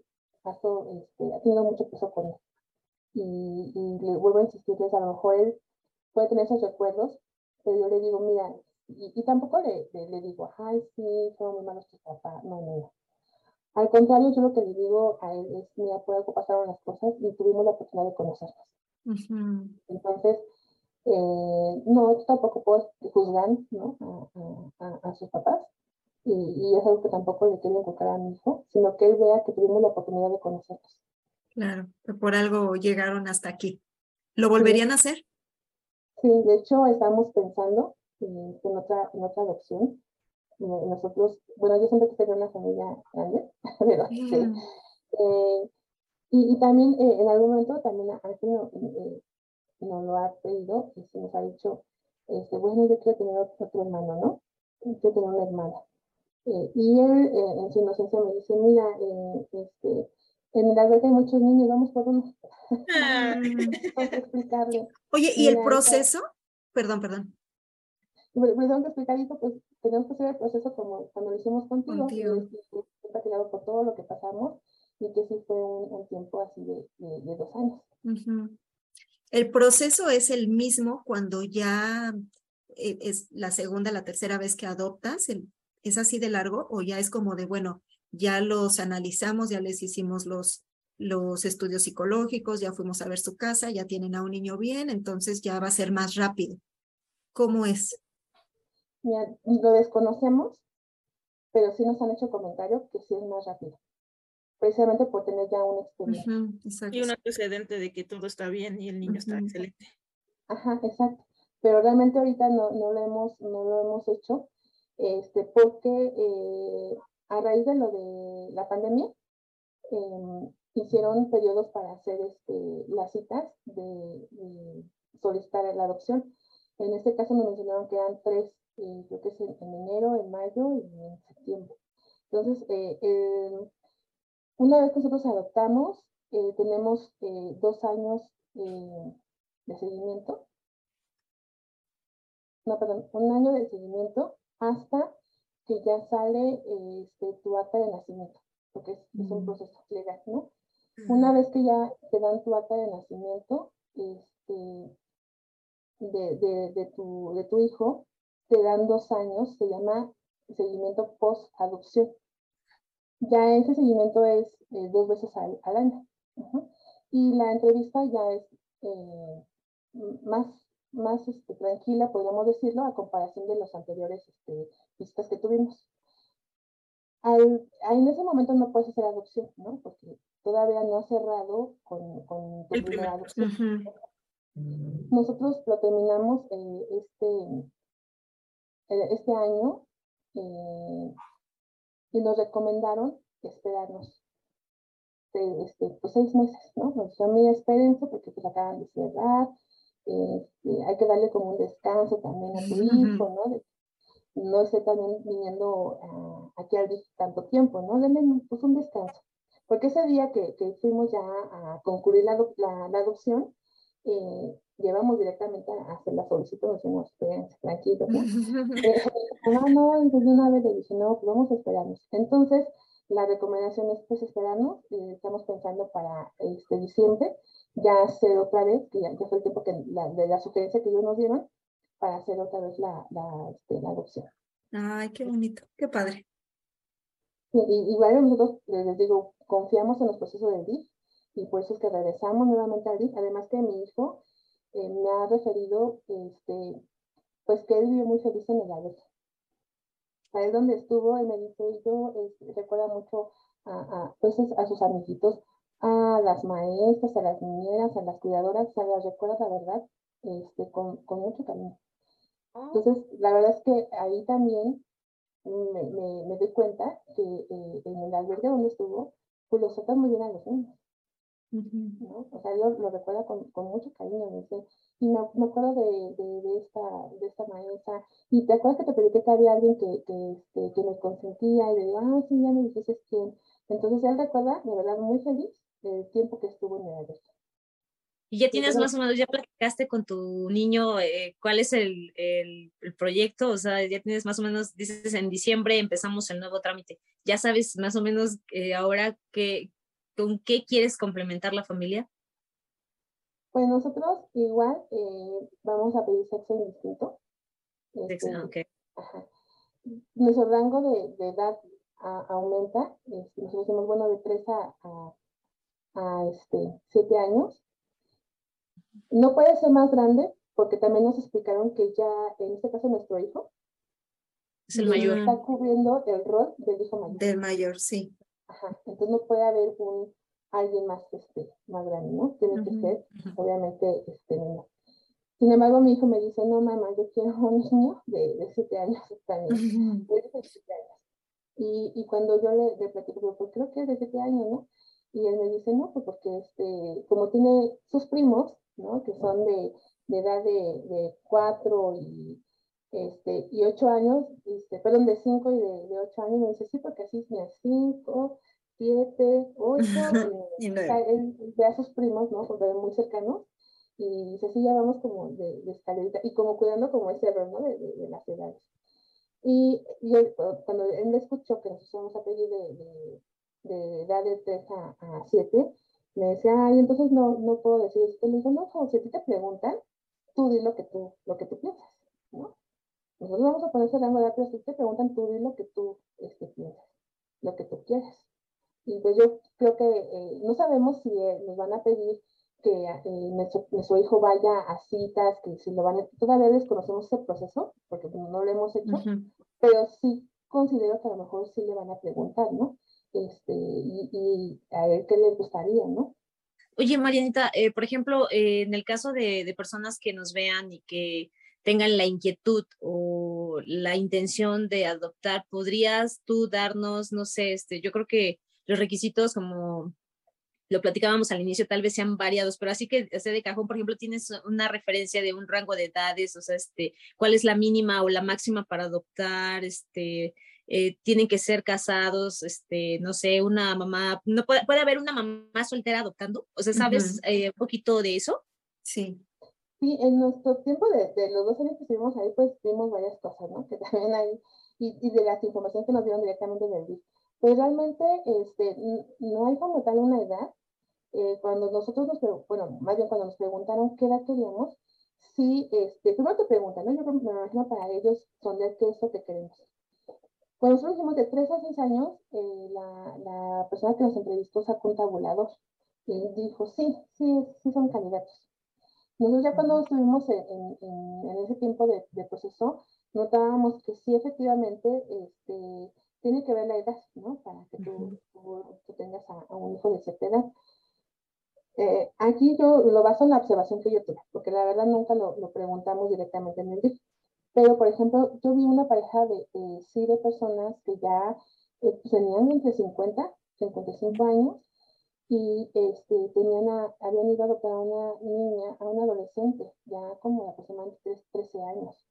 este, ha tenido mucho peso con él. Y, y, le vuelvo a insistir, que a lo mejor él puede tener esos recuerdos, pero yo le digo, mira, y, y tampoco le, le, digo, ay, sí, son muy malos tus papás, no, no, no. Al contrario, yo lo que le digo a él es, mira, por algo pasaron las cosas y tuvimos la oportunidad de Entonces, eh, no, tampoco puedo juzgar ¿no? a, a, sus papás y, y, es algo que tampoco le quiero inculcar a mi hijo, sino que él vea que tuvimos la oportunidad de conocerlos. Claro, que por algo llegaron hasta aquí. ¿Lo volverían a hacer? Sí, de hecho estamos pensando en, otra, en otra adopción. Nosotros, bueno, yo siempre tenía una familia grande, pero eh, y, también eh, en algún momento también Ángel no, eh, nos lo ha pedido y se nos ha dicho, este, bueno, yo quiero tener otro hermano, ¿no? Quiero tener una hermana. Eh, y él en su inocencia me dice, mira, este, en el albergue hay muchos niños, vamos por uno. Ah. explicarle. Oye, ¿y el proceso? Perdón, perdón. Me tengo que explicar esto, pues tenemos que hacer el proceso como cuando lo hicimos contigo. contigo. Platicado por todo lo que pasamos y que sí fue un, tiempo así de, de, dos años. El proceso es el mismo cuando ya eh, es la segunda, la tercera vez que adoptas, ¿es así de largo o ya es como de, bueno, ya los analizamos, ya les hicimos los, los estudios psicológicos, ya fuimos a ver su casa, ya tienen a un niño bien, entonces ya va a ser más rápido. ¿Cómo es? lo desconocemos, pero sí nos han hecho comentarios que sí es más rápido, precisamente por tener ya una experiencia. y un antecedente de que todo está bien y el niño está excelente. Ajá, exacto. Pero realmente ahorita no, no, lo, hemos, no lo hemos hecho este, porque eh, a raíz de lo de la pandemia, em, hicieron periodos para hacer este, las citas de, solicitar la adopción. En este caso nos mencionaron que eran tres, eh, creo que es en, enero, en mayo y en septiembre. Entonces, eh, una vez que nosotros adoptamos, eh, tenemos dos años de seguimiento. No, perdón, un año de seguimiento hasta que ya sale este, tu acta de nacimiento, porque es, un proceso legal, ¿no? Una vez que ya te dan tu acta de nacimiento este, de, de, de, tu, de tu hijo, te dan dos años, se llama seguimiento post-adopción. Ya ese seguimiento es eh, dos veces al, al año. Y la entrevista ya es eh, más más este, tranquila, podríamos decirlo, a comparación de los anteriores este, visitas que tuvimos. Al, en ese momento no puedes hacer adopción, ¿no? Porque todavía no ha cerrado con, con tu primera adopción. Nosotros lo terminamos eh, este, este año eh, y nos recomendaron esperarnos este, pues, seis meses, ¿no? Nos dijeron, mira, espérense porque pues acaban de cerrar, este, hay que darle como un descanso también a tu hijo, ¿no? no esté también viniendo aquí al tanto tiempo, ¿no? Denle pues un descanso. Porque ese día que, que fuimos ya a concluir la, la, adopción, eh, llevamos directamente a hacer la solicitud, nos dijimos, espérense, tranquilos, ¿no? eh, no, entonces una vez le dije, no, pues vamos a esperarnos. Entonces, la recomendación es pues esperarnos, y estamos pensando para este diciembre, ya hacer otra vez, que ya, fue el tiempo que la, de la sugerencia que ellos nos dieron, para hacer otra vez la, la, este, la adopción. Ay, qué bonito, qué padre. Y, igual nosotros, les digo, confiamos en los procesos del DIF y por eso es que regresamos nuevamente al DIF. Además que mi hijo eh, me ha referido, este, pues que él vivió muy feliz en el albergue. A él donde estuvo, él me dice, yo este, recuerda mucho a, pues, a sus amiguitos a las maestras, a las niñeras, a las cuidadoras, se las recuerda la verdad este, con, mucho cariño. Entonces, la verdad es que ahí también me, me, doy cuenta que eh, en el albergue donde estuvo, pues los tratan muy bien a los niños. ¿No? O sea, lo, lo recuerda con, con, mucho cariño. Me dice, y me, me acuerdo de, de, de, esta, de esta maestra, y te acuerdas que te pedí que había alguien que, que, este, que me consentía, y le digo, ah, sí, ya me dijiste quién. Entonces él recuerda, de verdad, muy feliz el tiempo que estuvo en el Y ya tienes más o menos, ya platicaste con tu niño eh, cuál es el, el, proyecto, o sea, ya tienes más o menos, dices en diciembre empezamos el nuevo trámite, ya sabes más o menos eh, ahora que, con qué quieres complementar la familia. Pues nosotros igual eh, vamos a pedir sexo indistinto. Este, okay. Nuestro rango de, de edad aumenta, este, nosotros decimos, bueno, de 3 a, a a este, siete años. No puede ser más grande porque también nos explicaron que ya, en este caso, nuestro hijo es el mayor. Está cubriendo el rol del hijo mayor. Del mayor, sí. Ajá. Entonces no puede haber un alguien más, este, más grande, ¿no? Tiene que ser, obviamente, este menor. Sin embargo, mi hijo me dice, no, mamá, yo quiero un niño de, de siete años también. De siete años. Y, y cuando yo le, le platico, pues creo que es de siete años, ¿no? Y él me dice, no, pues porque este, como tiene sus primos, ¿no? Que son de, de edad de, de cuatro y, este, y ocho años, este, perdón, de cinco y de, de ocho años, me dice, sí, porque así es cinco, siete, ocho, y, ve a sus primos, ¿no? Porque muy cercanos, y así ya vamos como de, de escalerita, y como cuidando como ese error, ¿no? De, de, las edades. Y yo, cuando él me escuchó que nos íbamos a pedir de, de, edad de 3 a, a 7, me decía, ay, entonces no, no puedo decir esto. Le digo, no, si a ti te preguntan, tú di lo que tú, lo que tú piensas, ¿no? Nosotros vamos a poner ese rango de edad, pero si te preguntan, tú di lo que tú este, piensas, lo que tú quieres. Y pues yo creo que eh, no sabemos si eh, nos van a pedir que eh, nuestro, hijo vaya a citas, que si lo van a... Todavía desconocemos ese proceso, porque no lo hemos hecho, pero sí considero que a lo mejor sí le van a preguntar, ¿no? Este, y, a ver qué le gustaría, ¿no? Oye, Marianita, por ejemplo, en el caso de, de personas que nos vean y que tengan la inquietud o la intención de adoptar, ¿podrías tú darnos, no sé, este, yo creo que los requisitos como lo platicábamos al inicio, tal vez sean variados, pero así que este de cajón, por ejemplo, tienes una referencia de un rango de edades, o sea, este, cuál es la mínima o la máxima para adoptar, este, eh, tienen que ser casados, este, no sé, una mamá, no puede, puede haber una mamá soltera adoptando, o sea, ¿sabes eh, un poquito de eso? Sí. Sí, en nuestro tiempo de, de, los dos años que estuvimos ahí, pues vimos varias cosas, ¿no? Que también hay, y, y de las informaciones que nos dieron directamente del DIF pues realmente este, no hay como tal una edad. Eh, cuando nosotros nos, bueno, más bien cuando nos preguntaron qué edad queríamos, sí, este, primero te preguntan, ¿no? Yo me imagino para ellos son de qué es lo que queremos. Cuando nosotros dijimos de 3 a 6 años, eh, la, la, persona que nos entrevistó sacó un tabulador y dijo, sí, sí, sí son candidatos. Nosotros ya cuando estuvimos en, en, en ese tiempo de, de, proceso, notábamos que sí, efectivamente, este, tiene que ver la edad, ¿no? Para que tú, tengas a, un hijo de cierta edad. Eh, aquí yo lo baso en la observación que yo tuve, porque la verdad nunca lo, preguntamos directamente en el DIF. Pero, por ejemplo, yo vi una pareja de, sí, de personas que ya eh, tenían entre 50, 55 años y este, tenían habían ido a adoptar a una niña, a una adolescente, ya como aproximadamente 13 años.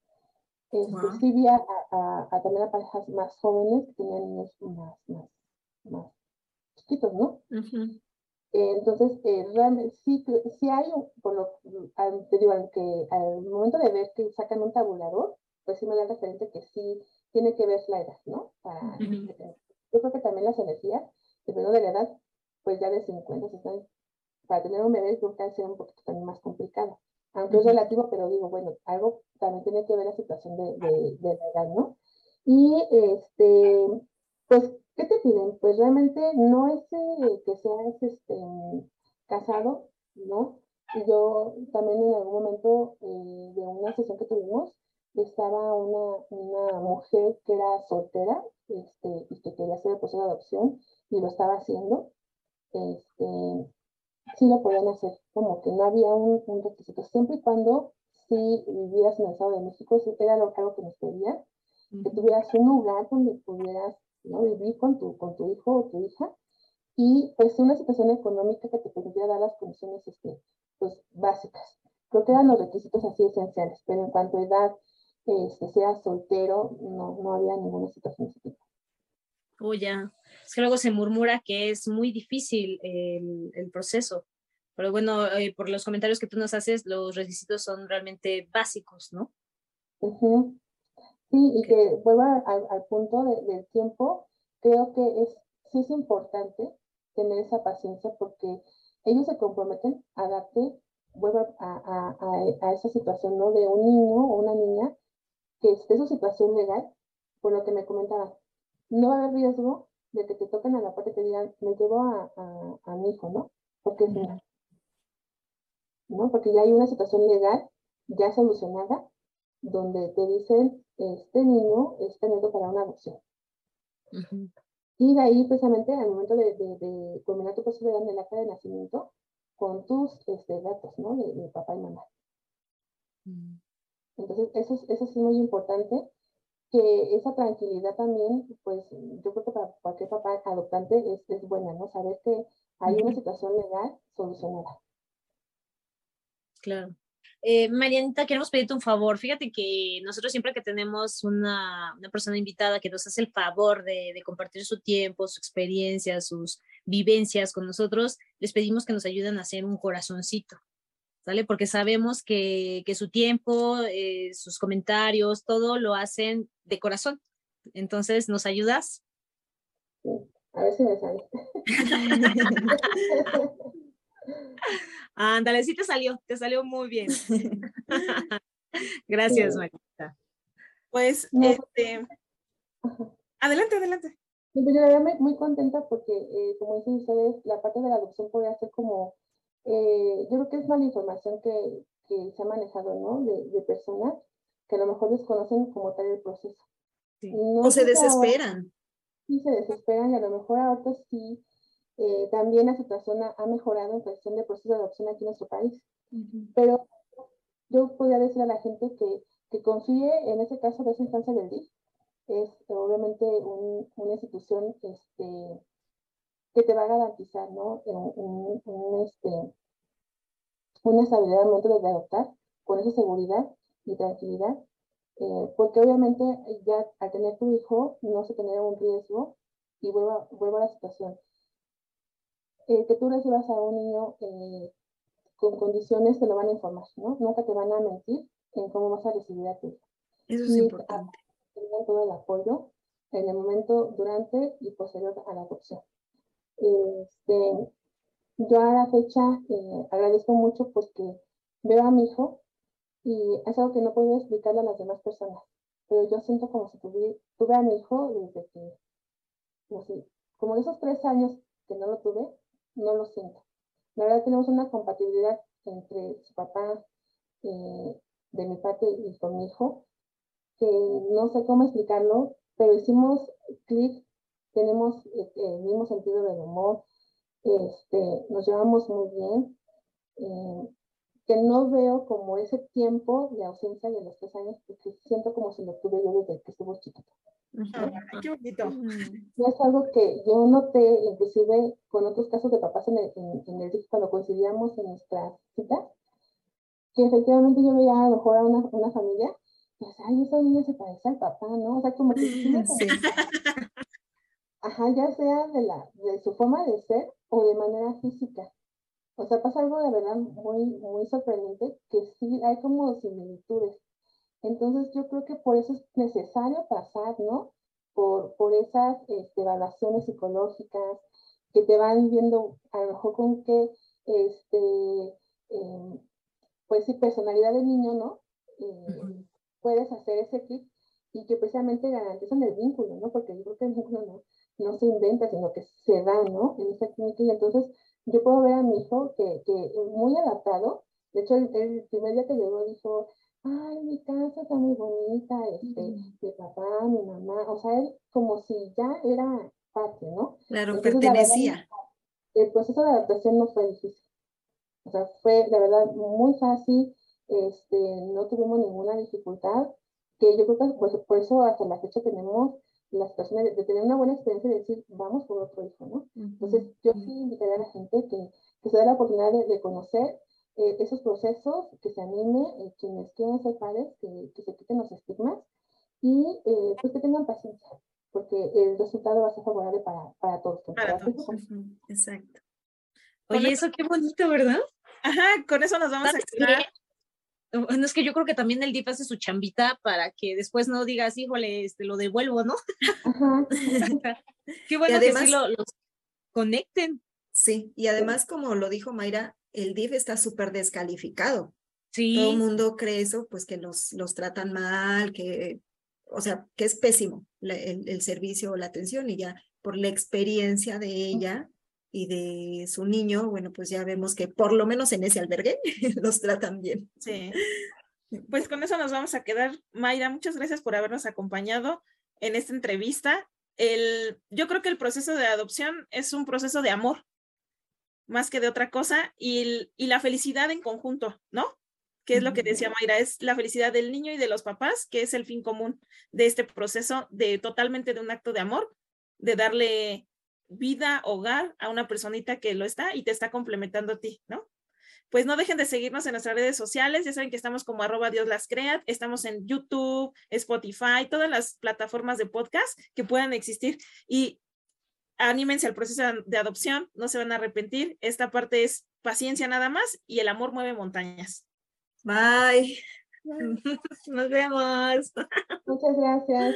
Este, Sí vi a, a, también a parejas más jóvenes que tenían niños más, más, más chiquitos, ¿no? entonces, eh, realmente sí, sí hay, por lo te digo, que al momento de ver que sacan un tabulador, pues sí me da referente que sí tiene que ver la edad, ¿no? Para, Yo creo que también las energías, dependiendo de la edad, pues ya de 50, 60, para tener un bebé creo que ser un poquito también más complicado aunque es relativo, pero digo, bueno, algo también tiene que ver la situación de, de, de la edad, ¿no? Y este, pues, ¿qué te piden? Pues realmente no es eh, que seas este, casado, ¿no? Y yo también en algún momento eh, de una sesión que tuvimos, estaba una, una mujer que era soltera este, y que quería hacer el proceso de adopción y lo estaba haciendo. Este, sí lo podían hacer, como que no había un, requisito, siempre y cuando si vivieras en el Estado de México, era lo, algo que nos pedían, que tuvieras un lugar donde pudieras ¿no? vivir con tu, con tu hijo o tu hija, y pues una situación económica que te permitiera dar las condiciones este, pues, básicas. Creo que eran los requisitos así esenciales, pero en cuanto a edad, este, sea soltero, no, no había ninguna situación de ese tipo. Oh, ya. Es que luego se murmura que es muy difícil el, el proceso. Pero bueno, eh, por los comentarios que tú nos haces, los requisitos son realmente básicos, ¿no? Sí, y que vuelva al, al punto de, del tiempo, creo que es, sí es importante tener esa paciencia porque ellos se comprometen a darte, vuelva a, a, a, a esa situación, ¿no? De un niño o una niña que esté en su situación legal, por lo que me comentaban, no va a haber riesgo de que te toquen a la puerta y te digan, me llevo a, a, mi hijo, ¿no? Porque es ¿no? Porque ya hay una situación legal ya solucionada donde te dicen, este niño es tenido para una adopción. Y de ahí, precisamente, al momento de, de, de culminar tu posibilidad en el acta de nacimiento, con tus este, datos, ¿no? De, papá y mamá. Entonces, eso es, eso es muy importante que esa tranquilidad también, pues yo creo que para cualquier papá adoptante es, es buena, ¿no? Saber que hay una situación legal solucionada. Claro. Eh, Marianita, queremos pedirte un favor. Fíjate que nosotros siempre que tenemos una, una persona invitada que nos hace el favor de, de, compartir su tiempo, su experiencia, sus vivencias con nosotros, les pedimos que nos ayuden a hacer un corazoncito, ¿sale? Porque sabemos que, que su tiempo, eh, sus comentarios, todo lo hacen de corazón. Entonces, ¿nos ayudas? Sí, a ver si me sale. Ándale, sí te salió, te salió muy bien. Gracias, Marita. Pues, no, este, adelante, adelante. Pues yo la verdad muy contenta porque, eh, como dicen ustedes, la parte de la adopción podría ser como, eh, yo creo que es mala información que, que se ha manejado, ¿no? De, de, personas que a lo mejor desconocen como tal el proceso. Sí. No o se desesperan. Ahora, sí, se desesperan y a lo mejor ahorita sí eh, también la situación ha, ha, mejorado en cuestión de proceso de adopción aquí en nuestro país. Uh -huh. Pero yo podría decir a la gente que, que confíe en ese caso de esa instancia del DIF. Es obviamente un, una institución este, que te va a garantizar ¿no? un, un, este, una estabilidad al momento de adoptar, con esa seguridad y tranquilidad. Eh, porque obviamente ya al tener tu hijo no se genera un riesgo y vuelvo, vuelvo a la situación eh, que tú recibas a un niño eh, con condiciones te lo van a informar, ¿no? Nunca te van a mentir en cómo vas a recibir a tu hijo. Eso es y importante. Tengan todo el apoyo en el momento, durante y posterior a la adopción. Este, yo a la fecha eh, agradezco mucho porque veo a mi hijo y es algo que no puedo explicarle a las demás personas, pero yo siento como si tuve, tuve a mi hijo desde que, sé, como esos tres años que no lo tuve, no lo siento. La verdad tenemos una compatibilidad entre su papá eh, de mi parte y con mi hijo, que no sé cómo explicarlo, pero hicimos clic, tenemos eh, el mismo sentido del humor, este, nos llevamos muy bien, eh, que no veo como ese tiempo de ausencia de los tres años, porque siento como si lo tuve yo desde que estuvo chiquito. Ay, qué bonito. No es algo que yo noté, inclusive con otros casos de papás en el, en, en el cuando coincidíamos en nuestras citas, que efectivamente yo veía a lo mejor a una, una familia y decía, ay, esa niña se parece al papá, ¿no? O sea, como que... Sí. Ajá, ya sea de, la, de su forma de ser o de manera física. O sea, pasa algo de verdad muy, muy sorprendente, que sí hay como similitudes. Entonces yo creo que por eso es necesario pasar, ¿no? Por, por esas este, evaluaciones psicológicas que te van viendo a lo mejor con qué, este, eh, pues sí, personalidad del niño, ¿no? Eh, uh -huh. Puedes hacer ese clic y que precisamente garantizan el vínculo, ¿no? Porque yo creo que el vínculo no, no se inventa, sino que se da, ¿no? En esa clínica y entonces yo puedo ver a mi hijo que, que es muy adaptado. De hecho, el, el primer día que llegó dijo, ay, mi casa está muy bonita, este, uh -huh. mi papá, mi mamá, o sea, él como si ya era parte, ¿no? Claro, Entonces, pertenecía. Verdad, el proceso de adaptación no fue difícil. O sea, fue de verdad muy fácil, este, no tuvimos ninguna dificultad, que yo creo que pues, por eso hasta la fecha tenemos la situación de, de, tener una buena experiencia y decir, vamos por otro hijo, ¿no? Uh -huh. Entonces, yo sí invitaría a la gente que, que se dé la oportunidad de, de conocer eh, esos procesos, que se anime, eh, quienes quieran ser padres, que, que, se quiten los estigmas y eh, pues que tengan paciencia, porque el resultado va a ser favorable para, para todos. Para todos. Exacto. Oye, eso qué bonito, ¿verdad? Ajá, con eso nos vamos a quedar. Bueno, es que yo creo que también el DIF hace su chambita para que después no digas, híjole, este, lo devuelvo, ¿no? Qué bueno además, que sí lo, los conecten. Sí, y además, como lo dijo Mayra, el DIF está súper descalificado. Sí. Todo el mundo cree eso, pues que los, los tratan mal, que, o sea, que es pésimo el, el, servicio o la atención y ya por la experiencia de ella y de su niño, bueno, pues ya vemos que por lo menos en ese albergue los tratan bien. Sí. Pues con eso nos vamos a quedar. Mayra, muchas gracias por habernos acompañado en esta entrevista. El, yo creo que el proceso de adopción es un proceso de amor más que de otra cosa, y, y la felicidad en conjunto, ¿no? Que es lo que decía Mayra, es la felicidad del niño y de los papás, que es el fin común de este proceso de totalmente de un acto de amor, de darle vida, hogar a una personita que lo está y te está complementando a ti, ¿no? pues no dejen de seguirnos en nuestras redes sociales. Ya saben que estamos como arroba Dios las crea. Estamos en YouTube, Spotify, todas las plataformas de podcast que puedan existir. Y anímense al proceso de adopción, no se van a arrepentir. Esta parte es paciencia nada más y el amor mueve montañas. Bye. Nos vemos. Muchas gracias.